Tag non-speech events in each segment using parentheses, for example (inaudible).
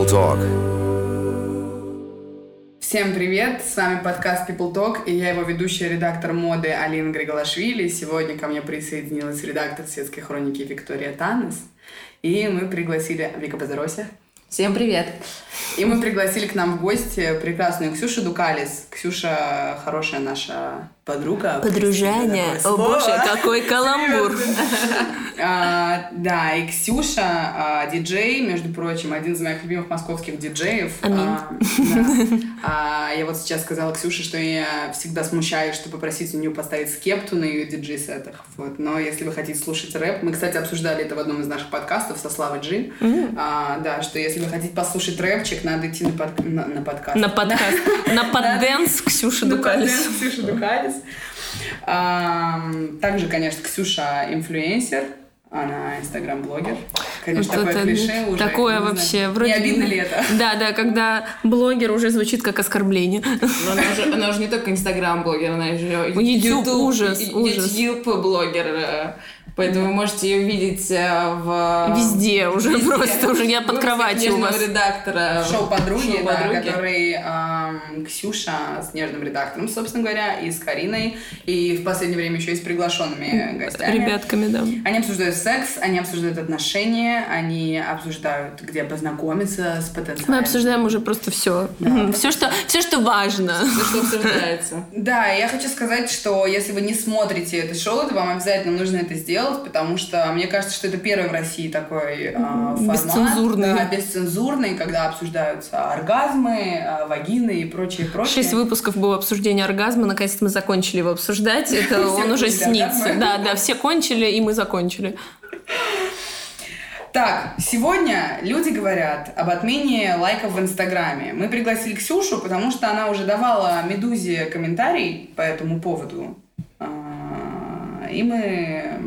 People Talk. Всем привет! С вами подкаст People Talk, и я его ведущая редактор моды Алина Григолашвили. Сегодня ко мне присоединилась редактор светской хроники Виктория Танес. И мы пригласили... Вика, поздоровайся. Всем привет! И мы пригласили к нам в гости прекрасную Ксюшу Дукалис. Ксюша хорошая наша подруга. Подружание. О боже, какой (laughs) каламбур. А, да, и Ксюша, а, диджей, между прочим, один из моих любимых московских диджеев. Аминь. А, да. (laughs) А, я вот сейчас сказала Ксюше, что я всегда смущаюсь, что попросить у нее поставить скепту на ее диджей-сетах. Вот. Но если вы хотите слушать рэп, мы, кстати, обсуждали это в одном из наших подкастов со Славой Джи. А, да, что если вы хотите послушать рэпчик, надо идти на, под- на, на подкаст. На подкаст. (laughs) На подденс Ксюши На Дукалис. подденс Ксюша Дукалис. Также, конечно, Ксюша инфлюенсер. Она инстаграм-блогер. Конечно, Вот такое клише уже. Такое не знаю. вообще. Вроде Не обидно ли это? Да, да, когда блогер уже звучит как оскорбление. Но она же, она же не только инстаграм-блогер, она же YouTube, ужас, и- ужас. YouTube-блогер. Э, Поэтому вы можете ее видеть э, в... Везде уже Везде. просто, уже я под кроватью у вас. редактора. Шоу подруги, Шоу да, «Подруги». который ам, Ксюша с нежным редактором, собственно говоря, и с Кариной, и в последнее время еще и с приглашенными гостями. Ребятками, да. Они обсуждают секс, они обсуждают отношения, они обсуждают, где познакомиться с потенциальным. Мы обсуждаем уже просто все. Да. Все, что, все, что важно. Все, что обсуждается. (laughs) Да, я хочу сказать, что если вы не смотрите это шоу, то вам обязательно нужно это сделать, потому что мне кажется, что это первый в России такой э, формат. Бесцензурный. Да, бесцензурный, когда обсуждаются оргазмы, э, вагины и прочее, прочее. Шесть выпусков было обсуждение оргазма, наконец-то мы закончили его обсуждать. Это он уже снится. Да, да, все кончили, и мы закончили. Так, сегодня люди говорят об отмене лайков в Инстаграме. Мы пригласили Ксюшу, потому что она уже давала Медузе комментарий по этому поводу. А, И мы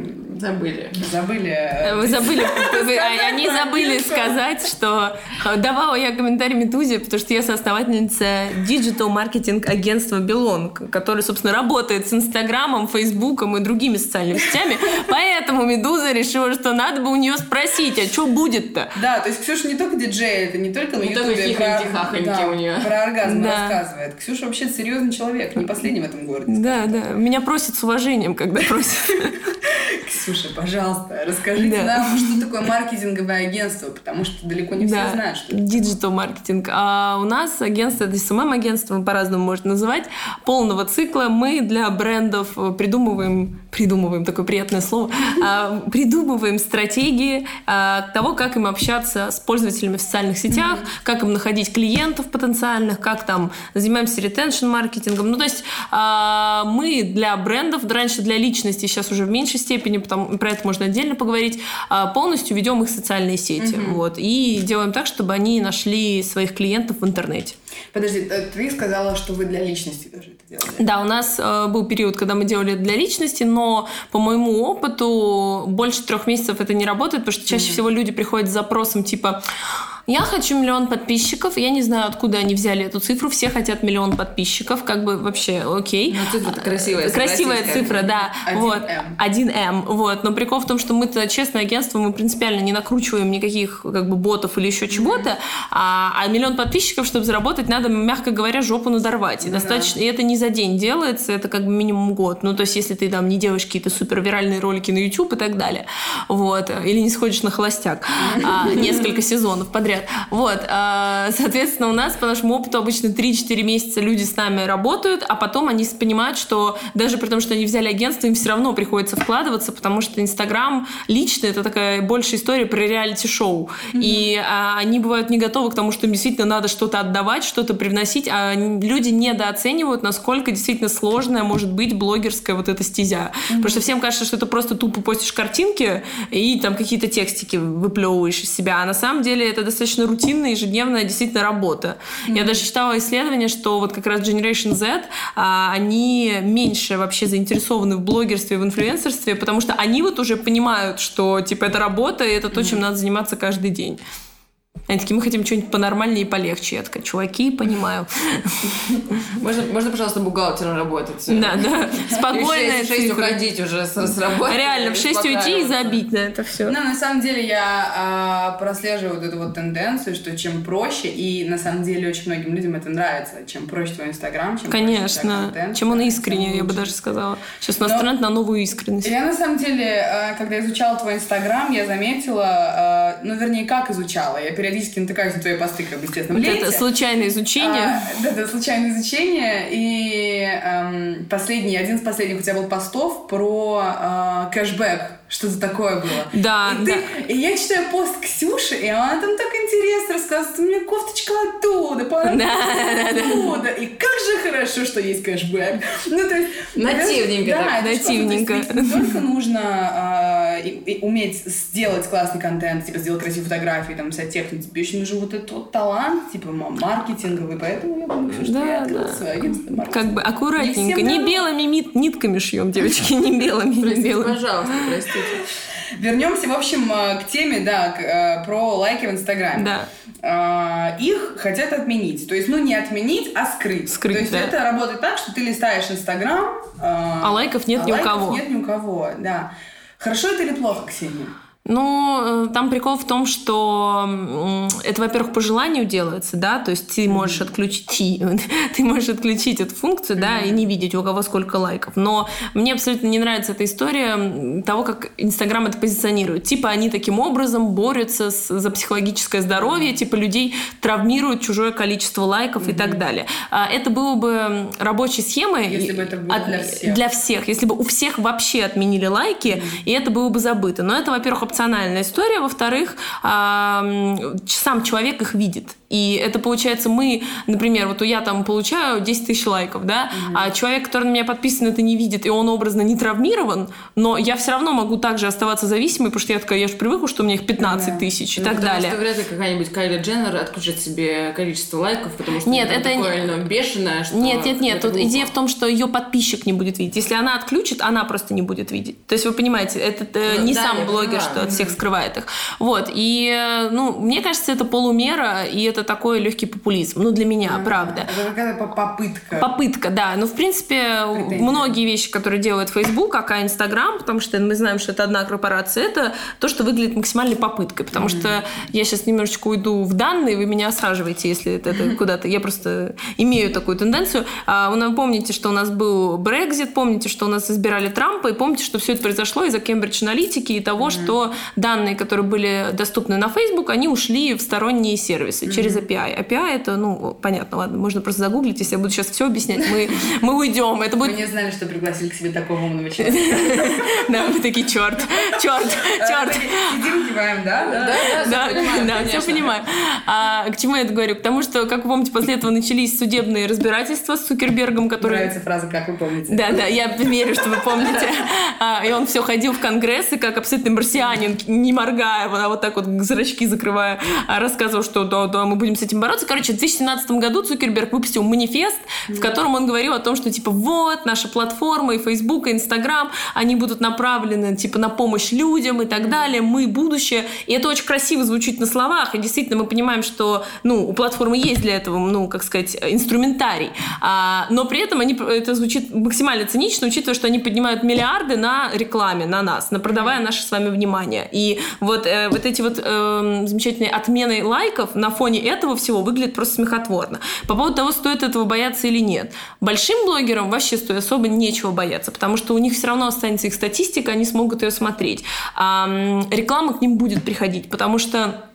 Забыли. забыли... Вы забыли, вы- а- (laughs) они забыли сказать, что э, давала я комментарий Медузе, потому что я соосновательница digital-маркетинг агентства Белон, к- которое, собственно, работает с Инстаграмом, Фейсбуком и другими социальными сетями. Поэтому Медуза решила, что надо бы у нее спросить, а что будет-то? Да, то есть Ксюша не только диджей, это не только на Не только Ютубе про- да, у неё. про оргазм Да. рассказывает. Ксюша вообще серьезный человек, не последний в этом городе. Да, да, меня просят с уважением, когда просят. (laughs) Ксюша, пожалуйста, расскажите Да. нам, что такое маркетинговое агентство, потому что далеко не все Да, знают, что это. digital маркетинг. А у нас агентство, это SMM-агентство, по-разному можно называть, полного цикла. Мы для брендов придумываем, придумываем, такое приятное слово, а, придумываем стратегии а, того, как им общаться с пользователями в социальных сетях, как им находить клиентов потенциальных, как там занимаемся retention-маркетингом. Ну, то есть а, мы для брендов, раньше для личности, сейчас уже в меньшей степени, потому, про это можно отдельно поговорить, а, полностью ведем их социальные сети. Вот, и делаем так, чтобы они нашли своих клиентов в интернете. Подожди, э, ты сказала, что вы для личности даже это делали. Да, у нас э, был период, когда мы делали это для личности, но по моему опыту больше трех месяцев это не работает, потому что чаще всего люди приходят с запросом типа я хочу миллион подписчиков. Я не знаю, откуда они взяли эту цифру. Все хотят миллион подписчиков. Как бы вообще окей. Ну, цифра-то красивая. Красивая согласись, цифра, да. 1М. Вот. 1М. Вот. Но прикол в том, что мы-то честное агентство, мы принципиально не накручиваем никаких как бы ботов или еще чего-то. А, а миллион подписчиков, чтобы заработать, надо, мягко говоря, жопу надорвать. И Ну да. достаточно. И это не за день делается, это как бы минимум год. Ну, то есть, если ты там не делаешь какие-то супер виральные ролики на YouTube и так далее. Вот. Или не сходишь на холостяк а, несколько сезонов подряд. Вот. А, соответственно, у нас по нашему опыту обычно 3-4 месяца люди с нами работают, а потом они понимают, что даже при том, что они взяли агентство, им все равно приходится вкладываться, потому что Инстаграм лично это такая большая история про реалити-шоу. И а, они бывают не готовы к тому, что им действительно надо что-то отдавать, что-то привносить, а люди недооценивают, насколько действительно сложная может быть блогерская вот эта стезя. Потому что всем кажется, что это просто тупо постишь картинки и там какие-то текстики выплевываешь из себя. А на самом деле это достаточно рутинная, ежедневная действительно работа. Я даже читала исследование, что вот как раз Generation Z, а, они меньше вообще заинтересованы в блогерстве, в инфлюенсерстве, потому что они вот уже понимают, что типа это работа, и это то, чем надо заниматься каждый день. Они такие, мы хотим что-нибудь понормальнее и полегче. Я такая, чуваки, понимаю. Можно, можно пожалуйста, бухгалтером работать? Да, да. И в Спокойно. 6, 6 уходить уже с, работы. Реально, в 6 уйти и забить на это все. Ну, на самом деле, я а, прослеживаю вот эту вот тенденцию, что чем проще, и на самом деле очень многим людям это нравится, чем проще твой Инстаграм, чем Конечно. Чем он искренне, я бы даже сказала. Сейчас у нас тренд на новую искренность. Я на самом деле, а, когда изучала твой Инстаграм, я заметила, а, ну, вернее, как изучала. Я периодически натыкаюсь на твои посты, как бы, естественно, Вот это случайное изучение. А, да, да, случайное изучение. И эм, последний, один из последних у тебя был постов про а, кэшбэк. Что-то такое было. Да, и, да. ты- и я читаю пост Ксюши, и она там так интересно рассказывает, у меня кофточка оттуда, Да, да, да. оттуда. И как же хорошо, что есть кэшбэк. Ну, то есть... Нативненько Да, так. Нативненько. Есть Не только нужно а, и- и уметь сделать классный контент, типа сделать красивые фотографии, там, вся техника, тебе еще нужен вот этот вот талант, типа маркетинговый, поэтому я думаю, что Да, я открыла да. свое агентство. Как бы аккуратненько. Не всем Не дано. белыми нитками шьем, девочки, не (laughs) белыми, не белыми. пожалуйста, простите. Вернемся, в общем, э, к теме, да, э, про лайки в Инстаграме. Да. А, Их хотят отменить. То есть, ну, не отменить, а скрыть. Скрыть, То есть, да. это работает так, что ты листаешь Инстаграм, А лайков нет а ни у лайков кого. нет ни у кого, да. Хорошо это или плохо, Ксения? Ну, э, там прикол в том, что это, во-первых, по желанию делается, да, то есть ты можешь отключить, (laughs) ты можешь отключить эту функцию, да, и не видеть, у кого сколько лайков. Но мне абсолютно не нравится эта история того, как Инстаграм это позиционирует. Типа они таким образом борются с- за психологическое здоровье, типа людей травмируют чужое количество лайков и так далее. А Это было бы рабочей схемой Если бы это было от- для всех. для всех. Если бы у всех вообще отменили лайки, и это было бы забыто. Но это, во-первых, опциональная история. Во-вторых, а, сам человек их видит. И это получается мы, например, вот я там получаю 10 тысяч лайков, да, а человек, который на меня подписан, это не видит, и он образно не травмирован, но я все равно могу также оставаться зависимой, потому что я такая, я же привыкла, что у меня их 15 Да. тысяч и Ну, так потому далее. что вряд ли какая-нибудь Кайли Дженнер отключит себе количество лайков, потому что Нет, это не- такое ну, бешеное, что Нет, нет, нет. Тут глупо. идея в том, что ее подписчик не будет видеть. Если она отключит, она просто не будет видеть. То есть вы понимаете, это э, Ну, не да, сам блогер, понимаю. что от всех скрывает их. Вот. И, э, ну, мне кажется, это полумера, и это такой легкий популизм. Ну, для меня, правда. Это какая-то по- попытка. Попытка, да. Ну, в принципе, Претензия. многие вещи, которые делает Facebook, а Инстаграм, потому что мы знаем, что это одна корпорация, это то, что выглядит максимальной попыткой. Потому что я сейчас немножечко уйду в данные, вы меня осаживаете, если это, это (laughs) куда-то. Я просто имею такую тенденцию. А, Вы помните, что у нас был Брекзит, помните, что у нас избирали Трампа, и помните, что все это произошло из-за Кембридж аналитики и того, что данные, которые были доступны на Facebook, они ушли в сторонние сервисы через API. API это, ну, понятно, ладно, можно просто загуглить, если я буду сейчас все объяснять, мы, мы уйдем. Это Мы будет не знали, что пригласили к себе такого умного человека. (laughs) Да, мы такие, черт, черт, черт. Сидим, киваем, да? Да, да, все понимаю. А, к чему я это говорю? К тому, что, как вы помните, после этого начались судебные разбирательства с Цукербергом, который... Нравится фраза, как вы помните. Да, да, я верю, что вы помните. А, и он все ходил в конгресс, и как абсолютный марсианин, не моргая, вот, а вот так вот зрачки закрывая, а, рассказывал, что да, да, мы будем с этим бороться. Короче, в 2017 году Цукерберг выпустил манифест, в котором он говорил о том, что типа вот, наша платформа и Facebook, и Instagram, они будут направлены типа на помощь людям и так далее, мы будущее. И это очень красиво звучит на словах, и действительно мы понимаем, что ну, у платформы есть для этого, ну, как сказать, инструментарий. А, но при этом они, это звучит максимально цинично, учитывая, что они поднимают миллиарды на рекламе, на нас, на продавая наше с вами внимание. И вот, э, вот эти вот э, замечательные отмены лайков на фоне этого всего выглядят просто смехотворно. По поводу того, стоит этого бояться или нет. Большим блогерам вообще стоит особо нечего бояться, потому что у них все равно останется их статистика, они смогут ее смотреть. А реклама к ним будет приходить, потому что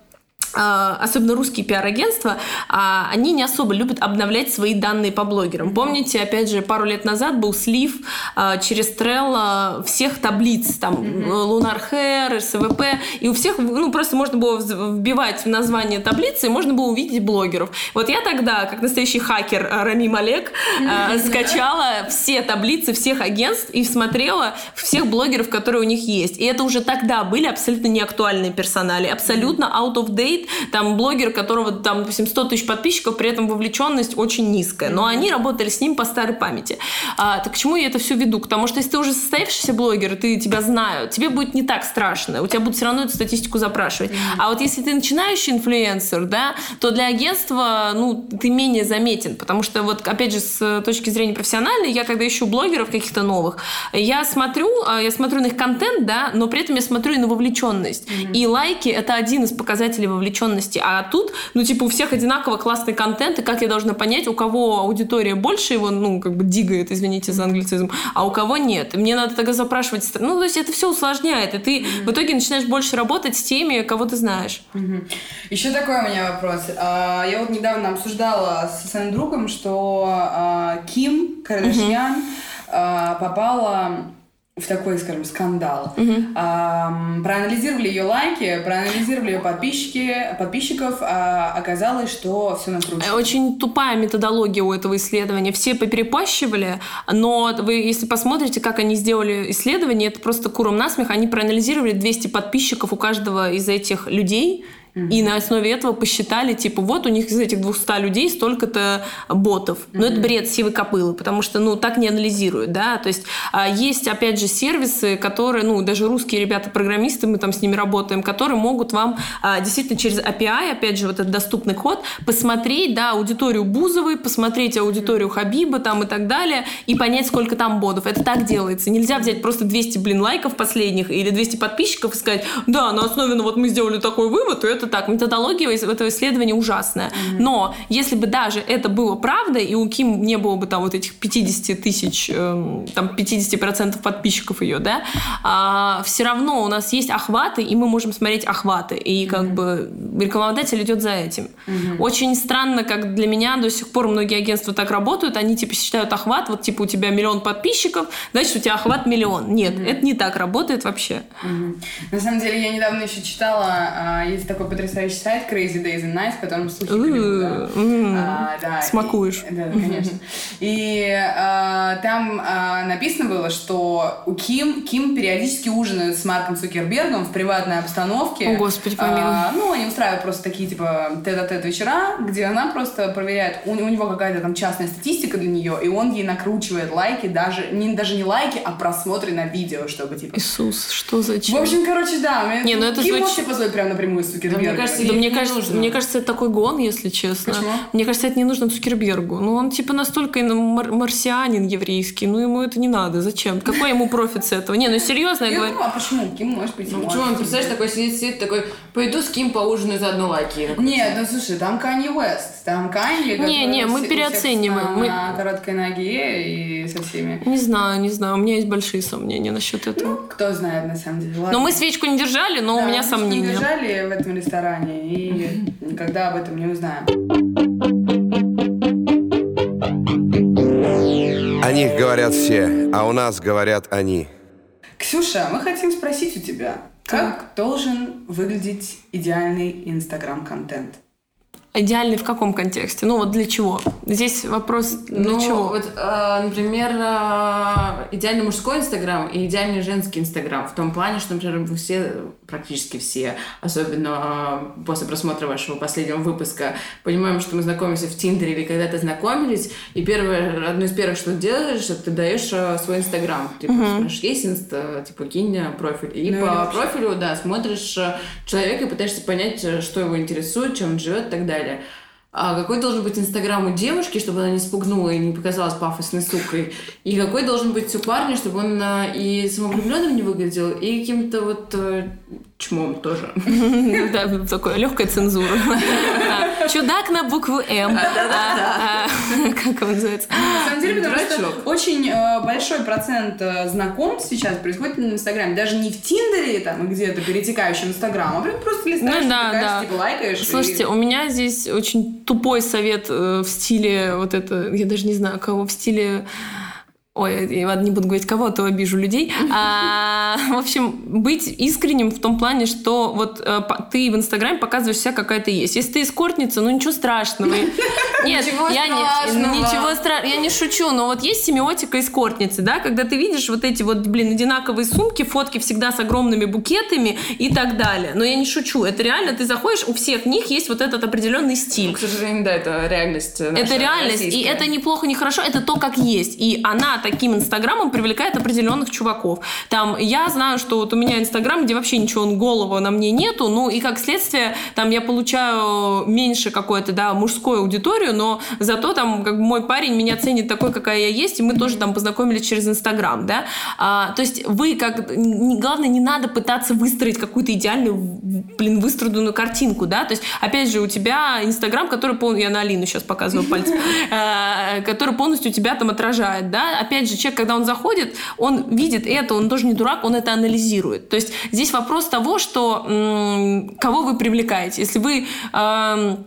особенно русские пиар-агентства, а, они не особо любят обновлять свои данные по блогерам. Помните, опять же, пару лет назад был слив а, через Trello всех таблиц, там, Lunar Hair, СВП, и у всех, ну, просто можно было вбивать в название таблицы, и можно было увидеть блогеров. Вот я тогда, как настоящий хакер а, Рамим Олег, а, скачала все таблицы всех агентств и смотрела всех блогеров, которые у них есть. И это уже тогда были абсолютно неактуальные персонали, абсолютно out of date, стоит там блогер, которого там, допустим, 100 тысяч подписчиков, при этом вовлеченность очень низкая. Но они работали с ним по старой памяти. А, так к чему я это все веду? К тому, что если ты уже состоявшийся блогер, ты тебя знают, тебе будет не так страшно. У тебя будут все равно эту статистику запрашивать. А вот если ты начинающий инфлюенсер, да, то для агентства, ну, ты менее заметен. Потому что вот, опять же, с точки зрения профессиональной, я когда ищу блогеров каких-то новых, я смотрю, а, я смотрю на их контент, да, но при этом я смотрю и на вовлеченность. Mm-hmm. И лайки это один из показателей вовлеченности. А тут, ну, типа, у всех одинаково классный контент, и как я должна понять, у кого аудитория больше его, ну, как бы дигает, извините за англицизм, а у кого нет. Мне надо тогда запрашивать. Ну, то есть это все усложняет, и ты mm-hmm. в итоге начинаешь больше работать с теми, кого ты знаешь. Mm-hmm. Еще такой у меня вопрос. А, я вот недавно обсуждала с своим другом, что а, Ким Кардашьян mm-hmm. попала в такой, скажем, скандал. Угу. А, проанализировали ее лайки, проанализировали ее подписчики, подписчиков, а оказалось, что все накручено. Очень тупая методология у этого исследования. Все поперепащивали, но вы, если посмотрите, как они сделали исследование, это просто куром насмех. Они проанализировали 200 подписчиков у каждого из этих людей, и на основе этого посчитали, типа, вот у них из этих 200 людей столько-то ботов. Но это бред сивы копылы, потому что, ну, так не анализируют, да. То есть а, есть, опять же, сервисы, которые, ну, даже русские ребята-программисты, мы там с ними работаем, которые могут вам а, действительно через API, опять же, вот этот доступный код, посмотреть, да, аудиторию Бузовой, посмотреть аудиторию Хабиба там и так далее, и понять, сколько там ботов. Это так делается. Нельзя взять просто 200, блин, лайков последних или 200 подписчиков и сказать, да, на основе, ну, вот мы сделали такой вывод, и это так. Методология этого исследования ужасная. Mm-hmm. Но если бы даже это было правдой, и у Ким не было бы там вот этих 50 тысяч, э, там 50% подписчиков ее, да, а, все равно у нас есть охваты, и мы можем смотреть охваты. И как mm-hmm. бы рекламодатель идет за этим. Mm-hmm. Очень странно, как для меня до сих пор многие агентства так работают, они типа считают охват, вот типа у тебя миллион подписчиков, значит у тебя охват миллион. Нет, mm-hmm. это не так работает вообще. Mm-hmm. На самом деле я недавно еще читала, а, есть такой потрясающий сайт Crazy Days and Nights, в котором слухи да. Смакуешь. Да, конечно. И а, там а, написано было, что у Ким, Ким периодически ужинает с Марком Цукербергом в приватной обстановке. О, Господи, помилуй. Ну, они устраивают просто такие, типа, тет-а-тет вечера, где она просто проверяет, у, у него какая-то там частная статистика для нее, и он ей накручивает лайки, даже не, даже не лайки, а просмотры на видео, чтобы, типа... Иисус, что за В общем, короче, да. Не, ну это Ким звуч... может себе позволить прямо напрямую с Цукербергом. Да, мне кажется, да, мне, кажется, мне кажется, это такой гон, если честно. Почему? Мне кажется, это не нужно Цукербергу. Ну, он типа настолько мар- марсианин еврейский, ну ему это не надо. Зачем? Какой ему профит с этого? Не, ну серьезно я говорю. Ну, а почему? Ким может быть. Ну, почему он, представляешь, такой сидит, сидит, такой, пойду с Ким поужинаю заодно лайки. Нет, ну слушай, там Канье Уэст, там Канье. Не, не, мы переоцениваем. Мы на короткой ноге и со всеми. Не знаю, не знаю, у меня есть большие сомнения насчет этого. Ну, кто знает на самом деле. Ладно. Но мы свечку не держали, но да, у меня сомнения. Не держали в этом ресторане и никогда об этом не узнаем. О них говорят все, а у нас говорят они. Ксюша, мы хотим спросить у тебя, как должен выглядеть идеальный инстаграм-контент? Идеальный в каком контексте? Ну вот для чего? Здесь вопрос для ну, чего? Вот, э, например, э, идеальный мужской инстаграм и идеальный женский инстаграм. В том плане, что, например, вы все, практически все, особенно э, после просмотра вашего последнего выпуска, понимаем, что мы знакомимся в Тиндере или когда-то знакомились, и первое, одно из первых, что делаешь, это ты даешь э, свой инстаграм. Типа, Мгм. спрашиваешь, есть инста, типа, кинь э, профиль. И Ну, по профилю, да, смотришь э, человека и пытаешься понять, э, что его интересует, чем он живет и так далее. А какой должен быть инстаграм у девушки, чтобы она не спугнула и не показалась пафосной сукой? И какой должен быть у парня, чтобы он э, и самовлюбленным не выглядел, и каким-то вот э, чмом тоже. (laughs) Да, такое легкая цензура. (laughs) Да. Чудак на букву М. А, а, (laughs) Как он называется? На самом деле, потому что очень э, большой процент э, знакомств сейчас происходит на Инстаграме. Даже не в Тиндере там где-то перетекающем Инстаграм, а прям просто листаешь, Ну да, втыкаешь, да. типа лайкаешь. Слушайте, у меня здесь очень тупой совет э, в стиле вот это, я даже не знаю, кого в стиле Ой, я не буду говорить кого, а то обижу людей. А, А, в общем, быть искренним в том плане, что вот э, ты в Инстаграме показываешь себя, какая ты есть. Если ты эскортница, ну ничего страшного. (laughs) Нет, я не, ничего страшного. Я не шучу, но вот есть семиотика эскортницы, да, когда ты видишь вот эти вот, блин, одинаковые сумки, фотки всегда с огромными букетами и так далее. Но я не шучу. Это реально, ты заходишь, у всех них есть вот этот определенный стиль. К сожалению, да, это реальность наша, Это реальность, и российская. это неплохо, не хорошо, это то, как есть. И она таким инстаграмом привлекает определенных чуваков. Там, я знаю, что вот у меня инстаграм, где вообще ничего голого на мне нету, ну и как следствие, там я получаю меньше какой-то, да, мужской аудиторию, но зато там как бы мой парень меня ценит такой, какая я есть, и мы тоже там познакомились через инстаграм, да. А, то есть вы как, главное, не надо пытаться выстроить какую-то идеальную, блин, выстраданную картинку, да, то есть, опять же, у тебя инстаграм, который полностью, я на Алину сейчас показываю пальцем, (laughs) э, который полностью тебя там отражает, да, опять же, человек, когда он заходит, он видит это, он тоже не дурак, он это анализирует, то есть здесь вопрос того, что м, кого вы привлекаете, если вы эм,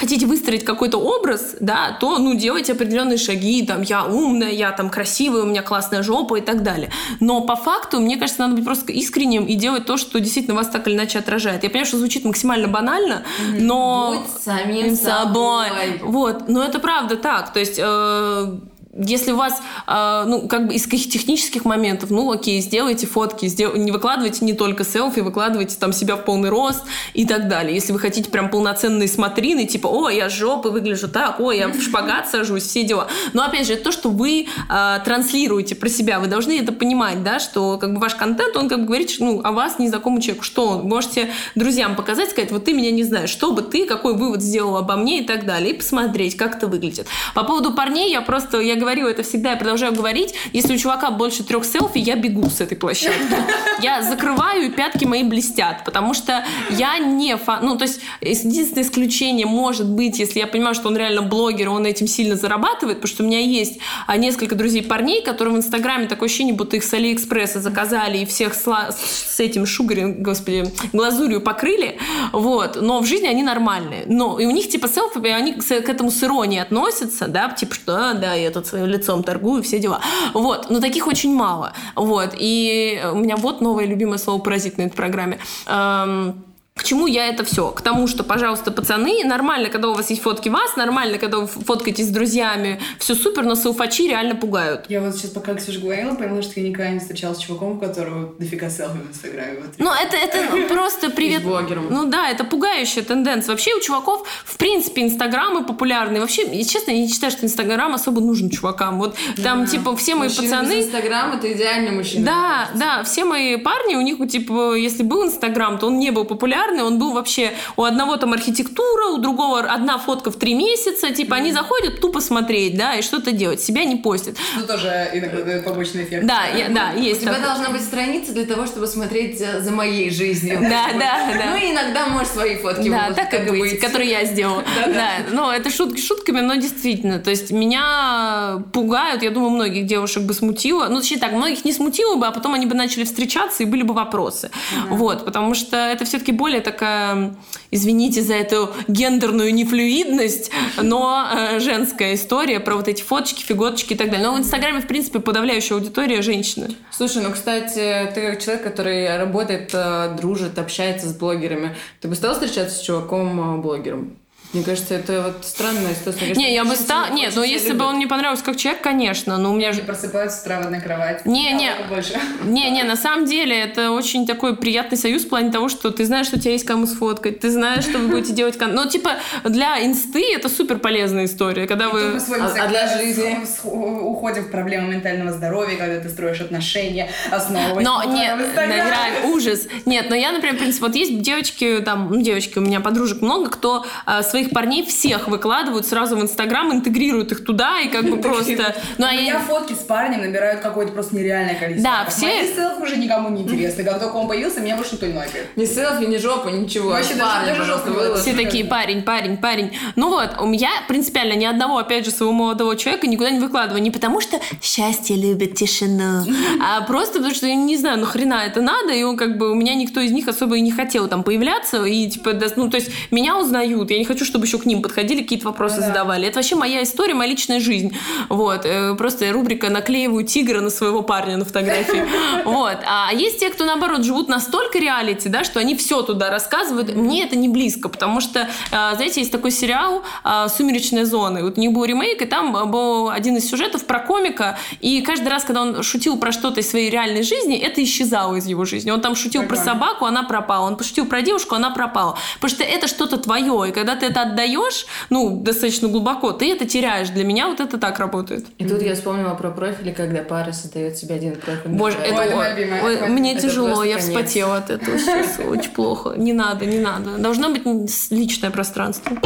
хотите выстроить какой-то образ, да, то, ну, делайте определенные шаги, там, я умная, я там красивая, у меня классная жопа и так далее. Но по факту, мне кажется, надо быть просто искренним и делать то, что действительно вас так или иначе отражает. Я понимаю, что звучит максимально банально, но... Будь самим собой. Вот, но это правда так. То есть... э, если у вас, э, ну, как бы из каких технических моментов, ну, окей, сделайте фотки, сдел- не выкладывайте не только селфи, выкладывайте там себя в полный рост и так далее. Если вы хотите прям полноценные смотрины, типа, о, я жопы выгляжу так, о, я в (laughs) шпагат сажусь, все дела. Но, опять же, это то, что вы э, транслируете про себя, вы должны это понимать, да, что как бы ваш контент, он как бы говорит, ну, о вас незнакомому человеку, что он, можете друзьям показать, сказать, вот ты меня не знаешь, что бы ты, какой вывод сделал обо мне и так далее, и посмотреть, как это выглядит. По поводу парней, я просто, я говорю это всегда, я продолжаю говорить, если у чувака больше трех селфи, я бегу с этой площадки. Я закрываю, и пятки мои блестят, потому что я не фан... Ну, то есть, единственное исключение может быть, если я понимаю, что он реально блогер, он этим сильно зарабатывает, потому что у меня есть а, несколько друзей парней, которые в Инстаграме такое ощущение, будто их с Алиэкспресса заказали и всех сла- с этим шугарем, господи, глазурью покрыли, вот, но в жизни они нормальные. Но и у них типа селфи, они к этому с иронией относятся, да, типа, что, а, да, я тут своим лицом торгую, все дела. Вот, но таких очень мало. Вот, и у меня вот новое любимое слово «паразит» на этой программе. Эм, к чему я это все? К тому, что, пожалуйста, пацаны, нормально, когда у вас есть фотки вас, нормально, когда вы фоткаетесь с друзьями, все супер, но селфачи реально пугают. Я вот сейчас, пока Ксюша говорила, поняла, что я никогда не встречалась с чуваком, у которого дофига селфи в Инстаграме. Вот. Ну, это, это (laughs) просто привет. блогером. Ну да, это пугающая тенденция. Вообще у чуваков, в принципе, инстаграмы популярны. Вообще, честно, я не считаю, что инстаграм особо нужен чувакам. Вот там, типа, все мои Мужчина без пацаны... Инстаграм это идеальный мужчина. Да, да, все мои парни, у них, типа, если был Инстаграм, то он не был популярный, он был вообще у одного там архитектура, у другого одна фотка в три месяца, типа, они заходят тупо смотреть, да, и что-то делать, себя не постят. Ну, тоже иногда побочный эффект. Да, я- да, У есть тебя должна быть страница для того, чтобы смотреть за моей жизнью. Да, да, да. Ну и иногда можешь свои фотки Да, так и быть, которые я сделала. (laughs) Да, ну это шутки шутками, но действительно, то есть меня пугают, я думаю, многих девушек бы смутило, ну точнее так, многих не смутило бы, а потом они бы начали встречаться и были бы вопросы. Вот, потому что это все-таки более такая, извините за эту гендерную нефлюидность, но э, женская история про вот эти фоточки, фиготочки и так далее. Но в Инстаграме, в принципе, подавляющая аудитория женщины. Слушай, ну, кстати, ты как человек, который работает, э, дружит, общается с блогерами, ты бы стал встречаться с чуваком-блогером? Мне кажется, это вот странная ситуация. Кажется, Не, я бы сильно Нет, очень ну если бы любят. он мне понравился как человек, конечно, но у меня же просыпаются в одной кровати. Не, не. Больше. Не-не, на самом деле это очень такой приятный союз в плане того, что ты знаешь, что у тебя есть кому сфоткать, ты знаешь, что вы будете делать... кон- Ну, типа, для инсты это супер полезная история, когда Мы вы... А- а для жизни? уходим в проблемы ментального здоровья, когда ты строишь отношения, основываясь Но на нет, наверное, ужас. Нет, но я, например, в принципе, вот есть девочки, там, ну, девочки, у меня подружек много, кто а, своих парней всех выкладывают сразу в Инстаграм, интегрируют их туда и как бы просто... Ну, а У я- меня фотки с парнем набирают какое-то просто нереальное количество. Да, лайков. все- Мои селфи уже никому не интересны. Как только он появился, меня больше никто не лайкает. Ни селфи, ни жопа, ничего. Вообще даже- выложи. Все такие, парень, парень, парень. Ну вот, у меня принципиально ни одного, опять же, своего молодого человека никуда не выкладываю. Не потому что счастье любит тишину, а просто потому что я не знаю, нахрена это надо, и он как бы, у меня никто из них особо и не хотел там появляться, и типа, ну то есть меня узнают, я не хочу, чтобы еще к ним подходили, какие-то вопросы да. задавали. Это вообще моя история, моя личная жизнь. Вот. Э, Просто рубрика «Наклеиваю тигра на своего парня на фотографии». (laughs) Вот. А есть те, кто, наоборот, живут настолько реалити, да, что они все туда рассказывают. Мне это не близко, потому что, э, знаете, есть такой сериал э, «Сумеречная зона». Вот у них был ремейк, и там был один из сюжетов про комика, и каждый раз, когда он шутил про что-то из своей реальной жизни, это исчезало из его жизни. Он там шутил про собаку, она пропала. Он пошутил про девушку, она пропала. Потому что это что-то твое, и когда ты это отдаешь, ну, достаточно глубоко, ты это теряешь. Для меня вот это так работает. И тут я вспомнила про профили, когда пара создает себе один профиль. Боже, это, Ой, любимая, ой, это мне Это тяжело, я конец. вспотела от этого сейчас. Очень плохо. Не надо, не надо. Должно быть личное пространство.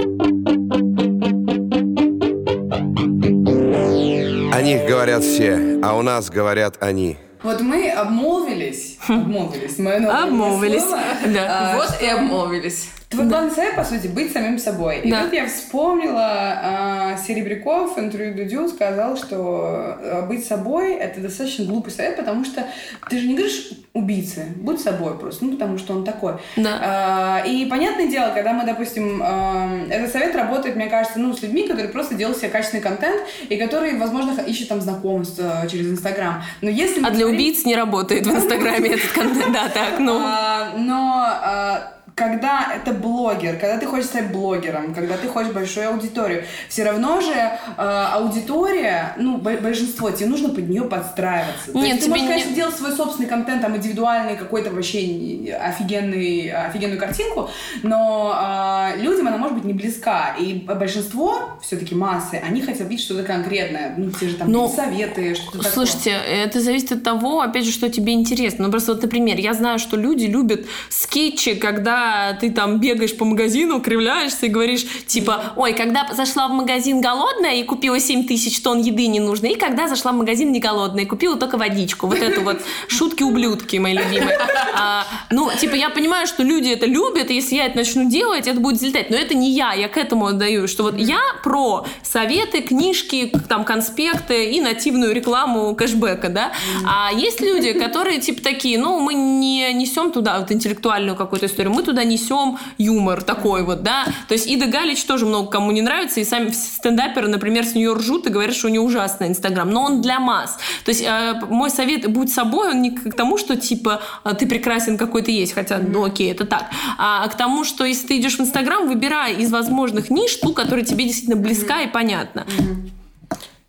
О них говорят все, а у нас говорят они. Вот мы обмолвились, (laughs) обмолвились, мое новое Обмолвились, слово, да. а, Вот что и обмолвились. Твой главный совет, по сути, быть самим собой. И Да. тут я вспомнила, а, Серебряков в интервью Дудю сказал, что а, быть собой — это достаточно глупый совет, потому что ты же не говоришь убийцы, будь собой просто, ну, потому что он такой. Да. А, и понятное дело, когда мы, допустим, а, этот совет работает, мне кажется, ну, с людьми, которые просто делают себе качественный контент и которые, возможно, ищут там знакомства через Инстаграм. Но если А для говорим- убийц не работает в Инстаграме этот контент. Да, так, ну. (laughs) а, но а, когда это блогер, когда ты хочешь стать блогером, когда ты хочешь большую аудиторию, все равно же а, аудитория, ну, бо- большинство, тебе нужно под нее подстраиваться. То Нет, есть ты можешь, не- конечно, делать свой собственный контент, там, индивидуальный, какой-то вообще офигенный, офигенную картинку, но а, людям она может быть не близка. И большинство, все-таки массы, они хотят видеть что-то конкретное. Ну, те же там Ну, советы, что-то такое. Слушайте, это зависит от того, опять же, что тебе интересно. Ну, просто вот, например, я знаю, что люди любят скетчи, когда ты там бегаешь по магазину, кривляешься и говоришь, типа, ой, когда зашла в магазин голодная и купила 7 тысяч тонн еды ненужной, и когда зашла в магазин не голодная и купила только водичку. Вот это вот шутки-ублюдки мои любимые. А, ну, типа, я понимаю, что люди это любят, и если я это начну делать, это будет взлетать. Но это не я, я к этому отдаю, что вот я про советы, книжки, там, конспекты и нативную рекламу кэшбэка, да. А есть люди, которые, типа, такие, ну, мы не несем туда вот интеллектуальную какую-то историю, мы туда несем юмор такой вот, да. То есть Ида Галич тоже много кому не нравится, и сами стендаперы, например, с нее ржут и говорят, что у нее ужасный Инстаграм, но он для масс. То есть э, мой совет «будь собой», он не к тому, что, типа, э, ты прекрасен какой ты есть, хотя, ну, окей, это так, а к тому, что если ты идешь в Инстаграм, выбирай из возможных ниш ту, которая тебе действительно близка и понятна.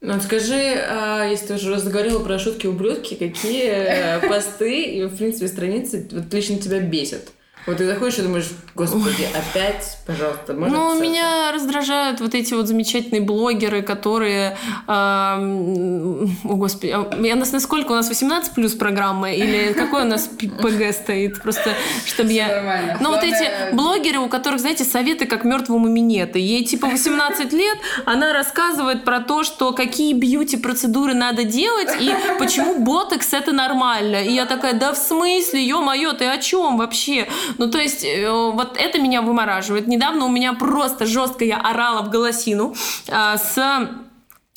Ну, вот скажи, а, если ты уже разговаривала про шутки-ублюдки, какие э, посты и, в принципе, страницы вот лично тебя бесят? Вот ты заходишь и думаешь, господи, опять, пожалуйста, можно Ну, отписаться?» меня раздражают вот эти вот замечательные блогеры, которые... эм, о, господи, а я нас насколько у нас 18 плюс программа или какой у нас ПГ стоит? Просто, чтобы я... нормально. Ну, вот эти блогеры, у которых, знаете, советы как мертвому минеты. Ей типа 18 лет, она рассказывает про то, что какие бьюти-процедуры надо делать и почему ботокс это нормально. И я такая, да в смысле, ё-моё, ты о чем вообще? Ну, то есть, э, вот это меня вымораживает. Недавно у меня просто жестко я орала в голосину а, с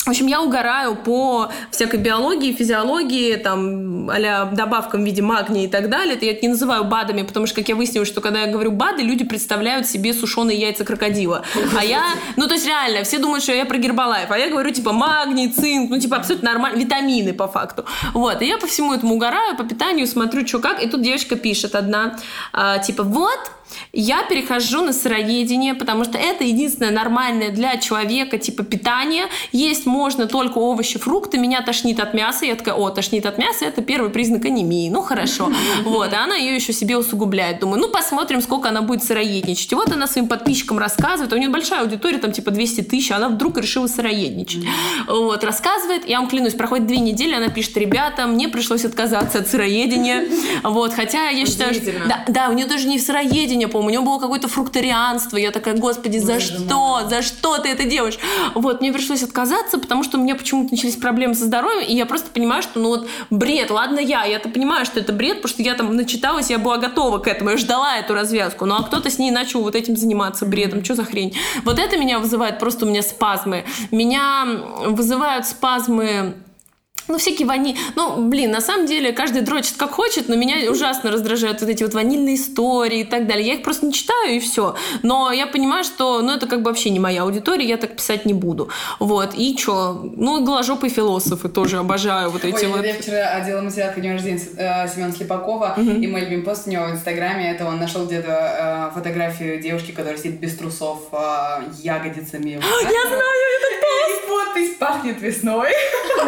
в общем, я угораю по всякой биологии, физиологии, там, а добавкам в виде магния и так далее. Это я это не называю БАДами, потому что, как я выяснила, что когда я говорю БАДы, люди представляют себе сушеные яйца крокодила. А я, ну, то есть реально, все думают, что я про гербалайф, а я говорю, типа, магний, цинк, ну, типа, абсолютно нормально, витамины по факту. Вот, и я по всему этому угораю, по питанию смотрю, что как, и тут девочка пишет одна, а, типа, вот, я перехожу на сыроедение, потому что это единственное нормальное для человека типа питание. Есть можно только овощи, фрукты. Меня тошнит от мяса. Я такая, о, тошнит от мяса, это первый признак анемии. Ну, хорошо. (laughs) Вот, а она ее еще себе усугубляет. Думаю, ну, посмотрим, сколько она будет сыроедничать. И вот она своим подписчикам рассказывает. У нее большая аудитория, там типа 200 тысяч. Она вдруг решила сыроедничать. Вот, рассказывает. Я вам клянусь, проходит две недели, она пишет, ребята, мне пришлось отказаться от сыроедения. (laughs) Вот, хотя я считаю, что... Да, да, у нее даже не сыроедение, по-моему, у нее было какое-то фрукторианство. Я такая, господи, за Боже что? За что ты это делаешь? Вот, мне пришлось отказаться, потому что у меня почему-то начались проблемы со здоровьем, и я просто понимаю, что, ну вот, бред, ладно я, я-то понимаю, что это бред, потому что я там начиталась, я была готова к этому, я ждала эту развязку, ну а кто-то с ней начал вот этим заниматься бредом, что за хрень? Вот это меня вызывает просто у меня спазмы. Меня вызывают спазмы ну, всякие вани... Ну, блин, на самом деле, каждый дрочит как хочет, но меня ужасно раздражают вот эти вот ванильные истории и так далее. Я их просто не читаю, и все. Но я понимаю, что, ну, это как бы вообще не моя аудитория, я так писать не буду. Вот, и что? Ну, голожопые философы тоже обожаю вот эти Ой, вот. я вчера одела материал к дню рождения э, Семена Слепакова, и мой любимый пост у него в Инстаграме, это он нашел где-то э, фотографию девушки, которая сидит без трусов, э, ягодицами. (gasps) Я знаю этот И подпись «Пахнет весной».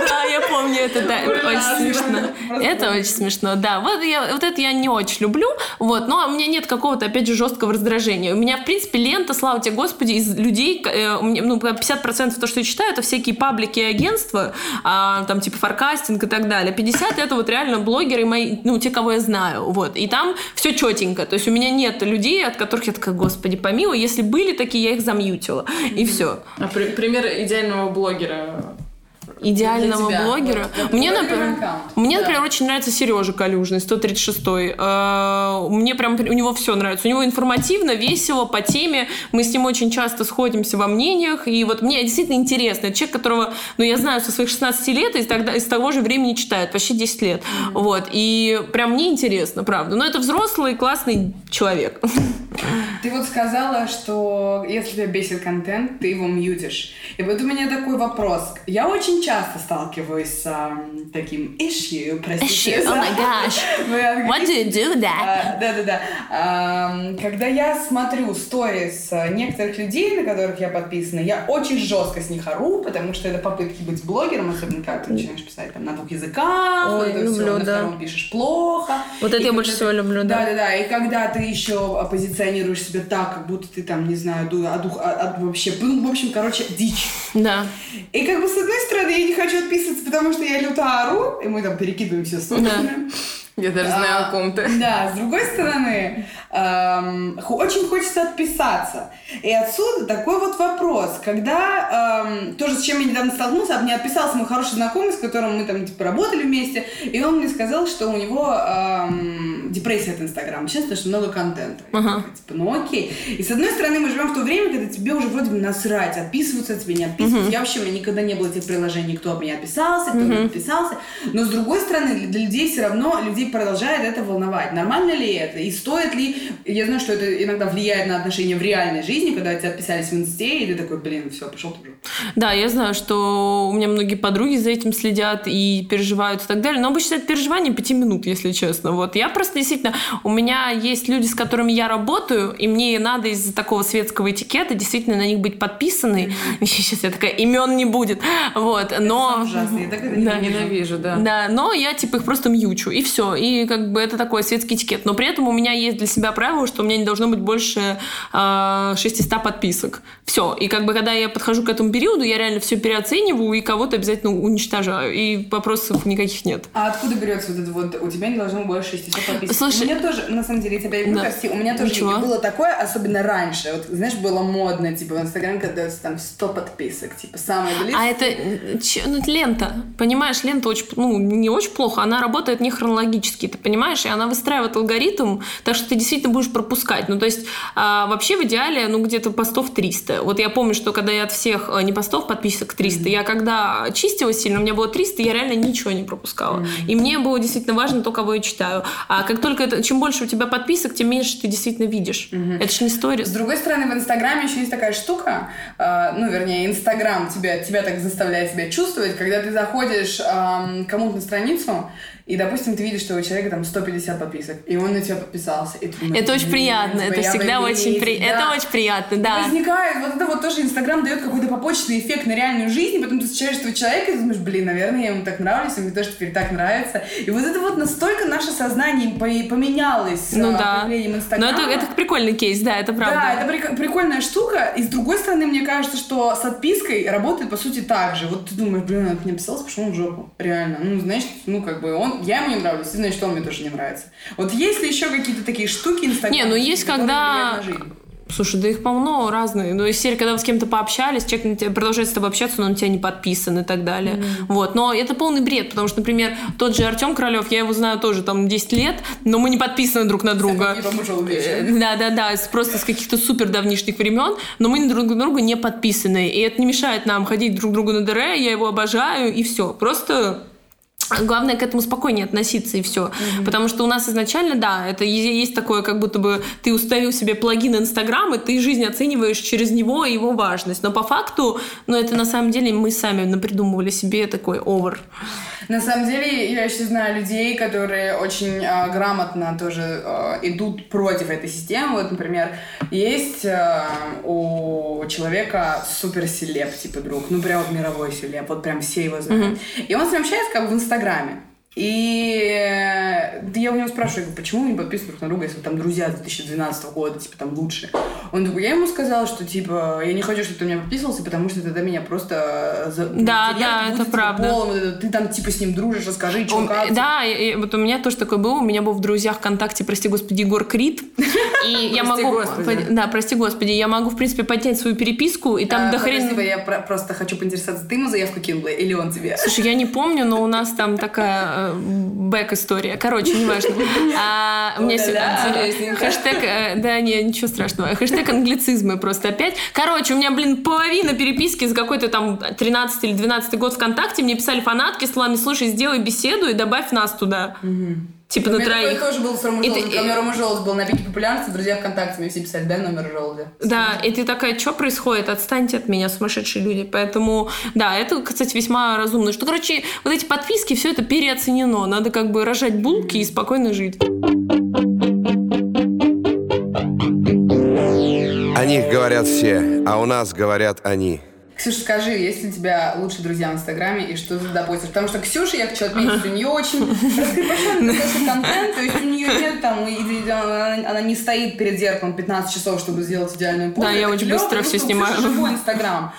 Да, я помню это, да, это Ужасно. очень смешно. Это очень смешно, да. Вот, я, вот это я не очень люблю, вот, но у меня нет какого-то, опять же, жесткого раздражения. У меня, в принципе, лента, слава тебе, Господи, из людей, э, ну, 50% то, что я читаю, это всякие паблики и агентства, а, там, типа, фаркастинг и так далее. 50% это вот реально блогеры мои, ну, те, кого я знаю, вот. И там все четенько, то есть у меня нет людей, от которых я такая, Господи, помилуй, если были такие, я их замьютила, и все. А при- пример идеального блогера. Идеального тебя. блогера. Вот, мне, например, мне, Да. например, очень нравится Сережа Калюжный, 136-й. Э, Мне прям, у него все нравится. У него информативно, весело, по теме. Мы с ним очень часто сходимся во мнениях. И вот мне действительно интересно. Это человек, которого, ну, я знаю со своих 16 лет, и тогда, из того же времени читает, почти 10 лет. Вот. И прям мне интересно, правда. Но это взрослый, классный человек. Ты вот сказала, что если тебя бесит контент, ты его мьютишь. И вот у меня такой вопрос. Я очень часто сталкиваюсь с ам, таким issue, простите. Issue, oh my gosh. (laughs) What do you do with that? А, Да-да-да. Ам, Когда я смотрю сторис а, некоторых людей, на которых я подписана, я очень жестко с них ору, потому что это попытки быть блогером, особенно когда ты начинаешь писать там на двух языках, Ой, люблю, на да. втором пишешь плохо. Вот это И я больше всего люблю, да. Да-да-да, и когда ты еще позиционируешь себя так, как будто ты там, не знаю, ду- дух, а- а вообще, ну, в общем, короче, дичь. Да. И как бы с одной стороны я не хочу отписываться, потому что я люто ору, и мы там перекидываем все стороны. Я даже знаю А, о ком-то. Да, с другой стороны, эм, очень хочется отписаться. И отсюда такой вот вопрос, когда эм, тоже с чем я недавно столкнулся, мне отписался мой хороший знакомый, с которым мы там типа работали вместе, и он мне сказал, что у него эм, депрессия от Инстаграма, сейчас потому что много контента. Я Ага. такая, Типа, ну окей. И с одной стороны, мы живем в то время, когда тебе уже вроде бы насрать, отписываются от тебя, не отписываются. Я вообще, у меня никогда не было этих приложений, кто от меня отписался, кто от меня отписался. Но с другой стороны, для людей все равно, людей продолжает это волновать. Нормально ли это? И стоит ли... Я знаю, что это иногда влияет на отношения в реальной жизни, когда тебя отписались в инсте, и ты такой, блин, все, пошел ты уже. Да, я знаю, что у меня многие подруги за этим следят и переживают и так далее. Но обычно это переживание пяти минут, если честно. Вот я просто действительно, у меня есть люди, с которыми я работаю, и мне надо из-за такого светского этикета действительно на них быть подписанной. (laughs) Сейчас я такая, имен не будет. Вот, но... самое ужасное, я так это Да. Ненавижу, да. Да, но я типа их просто мьючу, и все. И как бы это такой светский этикет. Но при этом у меня есть для себя правило, что у меня не должно быть больше э, 600 подписок. Все. И как бы когда я подхожу к этому периоду, я реально все переоцениваю и кого-то обязательно уничтожаю. И вопросов никаких нет. А откуда берется вот это вот, у тебя не должно быть больше 600 подписок? Слушай- у меня тоже, на самом деле, я тебя люблю, Да. прости, у меня тоже Ничего. было такое, особенно раньше. Вот, знаешь, было модно, типа, в Инстаграме, когда там 100 подписок, типа, самое длинное. А это, ну, лента. Понимаешь, лента очень, ну, не очень плохо. Она работает не хронологически, ты понимаешь? И она выстраивает алгоритм, так что ты действительно будешь пропускать. Ну, то есть, а, вообще в идеале, ну, где-то постов 300. Вот я помню, что когда я от всех, э, не постов, подписок 300, я когда чистила сильно, у меня было 300, я реально ничего не пропускала. И мне было действительно важно то, кого я читаю. А как только это, чем больше у тебя подписок, тем меньше ты действительно видишь. Это же не С сторис. другой стороны, в Инстаграме еще есть такая штука, э, ну, вернее, Инстаграм тебя, тебя так заставляет себя чувствовать, когда ты заходишь эм, кому-то на страницу, и, допустим, ты видишь, что у человека там 150 подписок, и он на тебя подписался. и ты Это очень «Блин, приятно, это всегда очень приятно. да». Это очень приятно, да. Возникает, вот это вот тоже Инстаграм дает какой-то побочный эффект на реальную жизнь, потом ты встречаешь этого человека и думаешь, блин, наверное, я ему так нравлюсь, и мне тоже теперь так нравится. И вот это вот настолько наше сознание по- поменялось Ну а, да. появлением Инстаграма. это, это прикольный кейс, да, это правда. Да, это прик- прикольная штука. И с другой стороны, мне кажется, что с отпиской работает по сути так же. Вот ты думаешь, блин, он мне писался, пошел в жопу. Реально. Ну, значит, ну, как бы он, я ему не нравлюсь, и значит, он мне тоже не нравится. Вот есть ли еще какие-то такие штуки Инстаграма? Не, ну есть, когда-? Слушай, да их полно разные. Ну, из серии, когда вы с кем-то пообщались, человек на тебя, продолжает с тобой общаться, но он на тебя не подписан и так далее. Вот. Но это полный бред, потому что, например, тот же Артем Королев, я его знаю тоже там 10 лет, но мы не подписаны друг на друга. Ушел вечер. Да, да, да, просто с каких-то супер давнишних времен, но мы друг на друга не подписаны. И это не мешает нам ходить друг другу на ДР, я его обожаю, и все. Просто Главное к этому спокойнее относиться и все. Mm-hmm. Потому что у нас изначально, да, это есть такое, как будто бы ты установил себе плагин Инстаграм, и ты жизнь оцениваешь через него и его важность. Но по факту, ну это на самом деле мы сами напридумывали себе такой овер. На самом деле, я еще знаю людей, которые очень э, грамотно тоже э, идут против этой системы. Вот, например, есть э, у человека супер селеп, типа друг, ну прям вот мировой селеп, вот прям все его знают. Mm-hmm. И он с ним общается как бы в Инстаграме. И я у него спрашиваю, почему вы не подписаны друг на друга, если вы там друзья 2012 года, типа там лучше. Он такой, я ему сказала, что типа я не хочу, чтобы ты меня подписывался, потому что тогда меня просто за... Да, да, это правда. Полным, ты там типа с ним дружишь, расскажи, что как. Да, и, вот у меня тоже такое было, у меня был в друзьях ВКонтакте, прости господи, Егор Крид, (laughs) и я могу, да, прости господи, я могу в принципе поднять свою переписку и там до хрена. Я просто хочу поинтересоваться, ты ему заявку кинула или он тебе? Слушай, я не помню, но у нас там такая бэк-история. Короче, неважно. А, у меня сегодня хэштег... Э, да, не, ничего страшного. Хэштег англицизмы просто опять. Короче, у меня, блин, половина переписки за какой-то там 13 или 12 год ВКонтакте. Мне писали фанатки словами, слушай, сделай беседу и добавь нас туда. Типа на троих. тоже был с Ромой Желудем. Когда Рома Желудь был на пике популярности, друзья ВКонтакте мне все писали, дай номер Желудя. Да, и ты такая, что происходит? Отстаньте от меня, сумасшедшие люди. Поэтому, да, это, кстати, весьма разумно. Что, короче, вот эти подписки, все это переоценено. Надо как бы рожать булки и спокойно жить. О них говорят все, а у нас говорят они. Ксюша, скажи, есть ли у тебя лучшие друзья в Инстаграме и что ты туда постишь? Потому что Ксюша, я хочу отметить, у нее очень раскрепощенный контент, то есть у нее нет там, она, она не стоит перед зеркалом 15 часов, чтобы сделать идеальную позу. Да, я очень быстро все снимаю. Живой Инстаграм.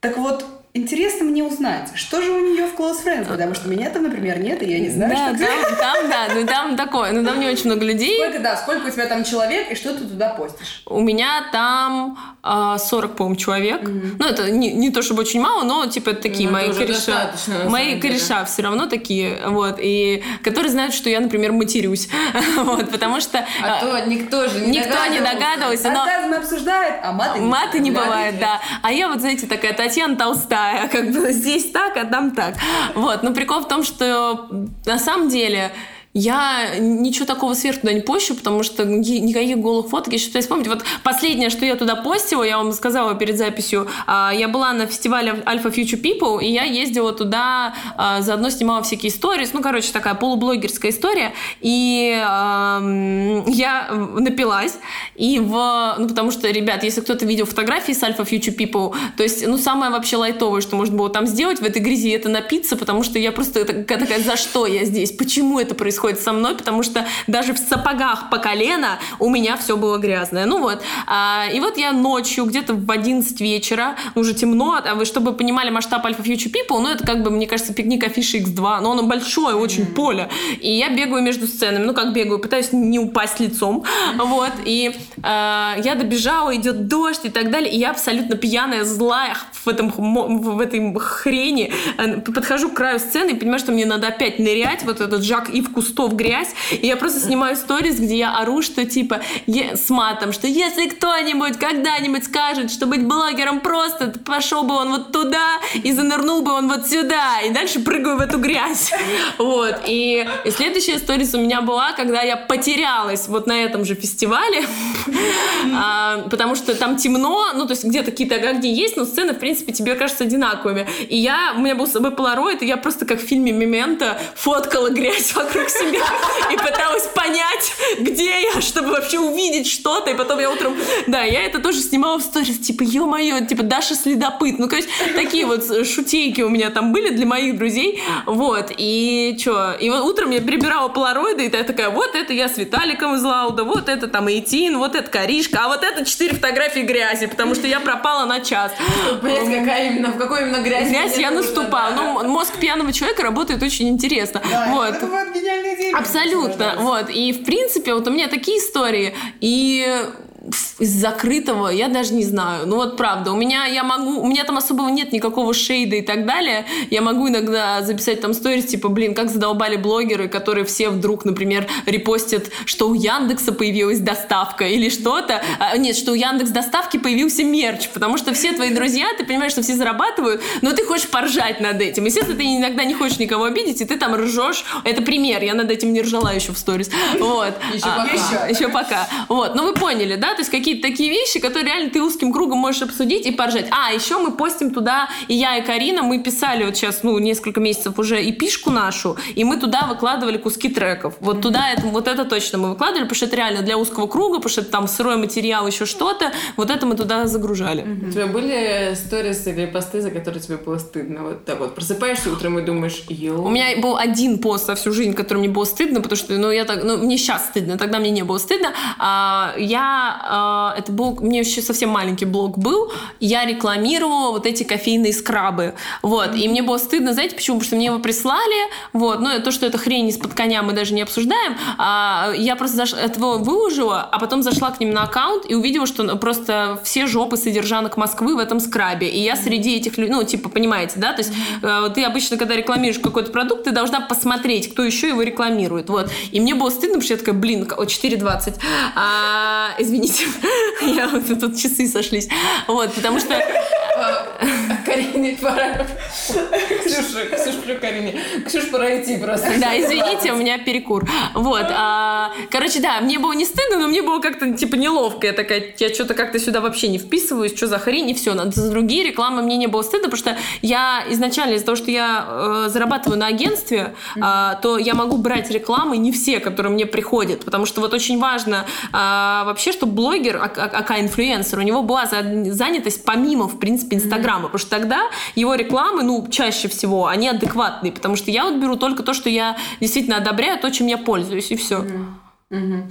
Так вот, Интересно мне узнать, что же у нее в Close Friends, потому что меня там, например, нет, и я не знаю, да, что там, там, да, ну там такое, ну там не очень много людей. Сколько, да, сколько у тебя там человек, и что ты туда постишь? У меня там э, 40, по-моему, человек. Mm-hmm. Ну, это не, не то чтобы очень мало, но, типа, это такие ну, мои кореша. Мои кореша все равно такие, вот, и которые знают, что я, например, матерюсь, (laughs) вот, потому что... А то никто же не Никто не догадывался, но... Обсуждает, а маты не Маты не бывает, да. А я вот, знаете, такая Татьяна Толстая, другая, как бы (laughs) здесь так, а там так. Вот, но прикол в том, что на самом деле я ничего такого сверху туда не пощу, потому что никаких голых фоток. Я сейчас пытаюсь вспомнить. Вот последнее, что я туда постила, я вам сказала перед записью, а, я была на фестивале Alpha Future People, и я ездила туда, а, заодно снимала всякие истории. Ну, короче, такая полублогерская история. И я напилась, и в... Ну, потому что, ребят, если кто-то видел фотографии с Alpha Future People, то есть, ну, самое вообще лайтовое, что можно было там сделать в этой грязи, это напиться, потому что я просто такая, за что я здесь? Почему это происходит? Происходит со мной, потому что даже в сапогах по колено у меня все было грязное. Ну вот. А, и вот я ночью, где-то в 11 вечера, уже темно, а вы, чтобы понимали масштаб Alpha Future People, ну это как бы, мне кажется, пикник Афиши X2, но оно большое, очень mm-hmm. поле. И я бегаю между сценами, ну как бегаю, пытаюсь не упасть лицом, вот. И а, я добежала, идет дождь и так далее, и я абсолютно пьяная, злая в, этом, в этой хрени, э, подхожу к краю сцены и понимаю, что мне надо опять нырять, вот этот Жак Ив Кусто кустов грязь, и я просто снимаю сторис, где я ору, что типа с матом, что если кто-нибудь когда-нибудь скажет, что быть блогером просто, пошел бы он вот туда и занырнул бы он вот сюда, и дальше прыгаю в эту грязь. Вот. И, и следующая сторис у меня была, когда я потерялась вот на этом же фестивале, (laughs) а, потому что там темно, ну, то есть где-то какие-то огни есть, но сцены, в принципе, тебе кажутся одинаковыми. И я, у меня был с собой полароид, и я просто как в фильме «Мементо» фоткала грязь (laughs) вокруг себя себя и пыталась понять, где я, чтобы вообще увидеть что-то. И потом я утром... Да, я это тоже снимала в сторис, типа, ё-моё, типа, Даша следопыт. Ну, то есть, такие вот шутейки у меня там были для моих друзей. Вот, и чё? И вот утром я прибирала полароиды, и я такая, вот это я с Виталиком из Лауда, вот это там Эйтин, вот это Коришка, а вот это четыре фотографии грязи, потому что я пропала на час. Понять, какая именно, в какой именно грязь. Грязь я наступала. Ну, мозг пьяного человека работает очень интересно. Вот. это вот гениальная Абсолютно. Вот. И, в принципе, вот у меня такие истории. И из закрытого, я даже не знаю. Ну вот правда, у меня я могу, у меня там особого нет никакого шейда и так далее. Я могу иногда записать там сторис, типа, блин, как задолбали блогеры, которые все вдруг, например, репостят, что у Яндекса появилась доставка или что-то. А, нет, что у Яндекс доставки появился мерч, потому что все твои друзья, ты понимаешь, что все зарабатывают, но ты хочешь поржать над этим. Естественно, ты иногда не хочешь никого обидеть, и ты там ржешь. Это пример, я над этим не ржала еще в сторис. Вот. Еще а, пока. Еще, еще пока. Вот. Ну вы поняли, да? То есть какие-то такие вещи, которые реально ты узким кругом можешь обсудить и поржать. А, еще мы постим туда, и я, и Карина, мы писали вот сейчас, ну, несколько месяцев уже и пишку нашу, и мы туда выкладывали куски треков. Вот туда, это, вот это точно мы выкладывали, потому что это реально для узкого круга, потому что это там сырой материал, еще что-то. Вот это мы туда загружали. У тебя были сторис или посты, за которые тебе было стыдно? Вот так вот. Просыпаешься утром и думаешь, йоу. У меня был один пост за всю жизнь, который мне было стыдно, потому что, ну, я так, ну, мне сейчас стыдно, тогда мне не было стыдно. А, я, а, это был, мне еще совсем маленький блог был, я рекламировала вот эти кофейные скрабы, вот, и мне было стыдно, знаете, почему? Потому что мне его прислали, вот, ну, то, что это хрень из-под коня, мы даже не обсуждаем, а, я просто заш... этого выложила, а потом зашла к ним на аккаунт и увидела, что просто все жопы содержанок Москвы в этом скрабе, и я среди этих людей, ну, типа, понимаете, да, то есть э, ты обычно, когда рекламируешь какой-то продукт, ты должна посмотреть, кто еще его рекламирует, вот, и мне было стыдно, потому что я такая, блин, 4.20, а, извините, (laughs) я вот тут часы сошлись, вот, потому что (laughs) Карине пора. Ксюша, Ксюша, про Карине. Ксюш, пора идти просто. Да, извините, у меня перекур. Вот. А, короче, да, мне было не стыдно, но мне было как-то, типа, неловко. Я такая, я что-то как-то сюда вообще не вписываюсь, что за хрень, и все. За другие рекламы мне не было стыдно, потому что я изначально из-за того, что я э, зарабатываю на агентстве, э, то я могу брать рекламы не все, которые мне приходят, потому что вот очень важно э, вообще, чтобы блогер, а, а, ака инфлюенсер, у него была занятость помимо, в принципе, Инстаграма, потому что тогда его рекламы, ну, чаще всего, они адекватные, потому что я вот беру только то, что я действительно одобряю, то, чем я пользуюсь, и все. Угу.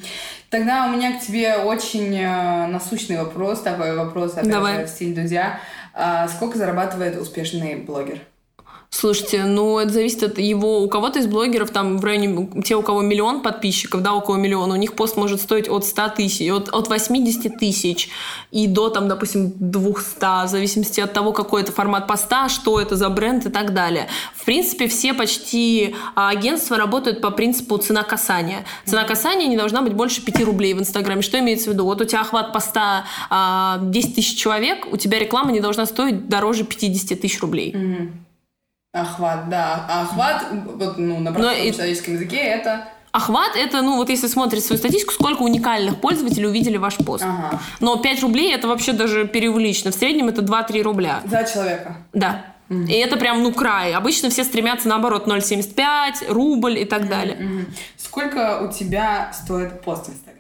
Тогда у меня к тебе очень э, насущный вопрос, такой вопрос, опять Давай. же, в стиле Дудя. А сколько зарабатывает успешный блогер? Слушайте, ну это зависит от его... У кого-то из блогеров там в районе... Те, у кого миллион подписчиков, да, около миллиона, у них пост может стоить от 100 тысяч, от, от 80 тысяч и до, там, допустим, 200, в зависимости от того, какой это формат поста, что это за бренд и так далее. В принципе, все почти а, агентства работают по принципу цена касания. Цена касания не должна быть больше 5 рублей в Инстаграме. Что имеется в виду? Вот у тебя охват поста 10 а, тысяч человек, у тебя реклама не должна стоить дороже 50 тысяч рублей. Mm-hmm. Охват, да. А охват, вот, ну, на простом и... человеческом языке, это... Охват это, ну вот если смотреть свою статистику, сколько уникальных пользователей увидели ваш пост. Ага. Но 5 рублей это вообще даже преувеличено. В среднем это 2-3 рубля. За человека. Да. Mm-hmm. И это прям, ну, край. Обычно все стремятся, наоборот, 0,75, рубль и так далее. Mm-hmm. Сколько у тебя стоит пост в?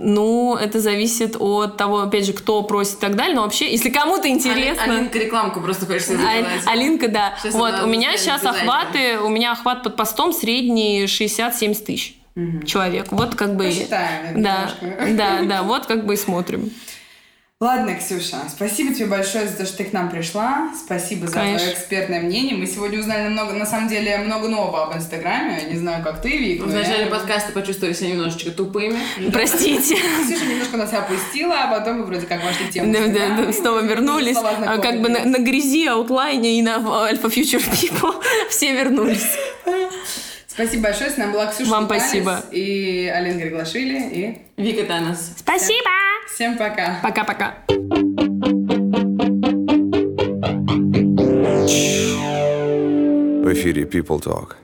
Ну, это зависит от того, опять же, кто просит и так далее. Но вообще, если кому-то интересно... Али, Алинка рекламку просто хочется. А, Алинка, да. Сейчас вот, у меня сейчас охваты, у меня охват под постом средний 60-70 тысяч угу. человек. Вот как бы... Посчитаем. Да, да, да, вот как бы и смотрим. Ладно, Ксюша, спасибо тебе большое за то, что ты к нам пришла. Спасибо за Конечно. твое экспертное мнение. Мы сегодня узнали много, на самом деле, много нового об Инстаграме. Не знаю, как ты, Вик. В начале я... подкаста почувствовали себя немножечко тупыми. Простите. Ксюша немножко нас опустила, а потом мы вроде как вошли в тему. Да, да, да, снова вернулись. А как бы на, на грязи, аутлайне и на Alpha Future People (laughs) все вернулись. Спасибо большое. С нами была Ксюша Вам спасибо. И Алина Григлашвили. И Вика Танос. Спасибо. Всем пока. Пока-пока. В эфире People Talk.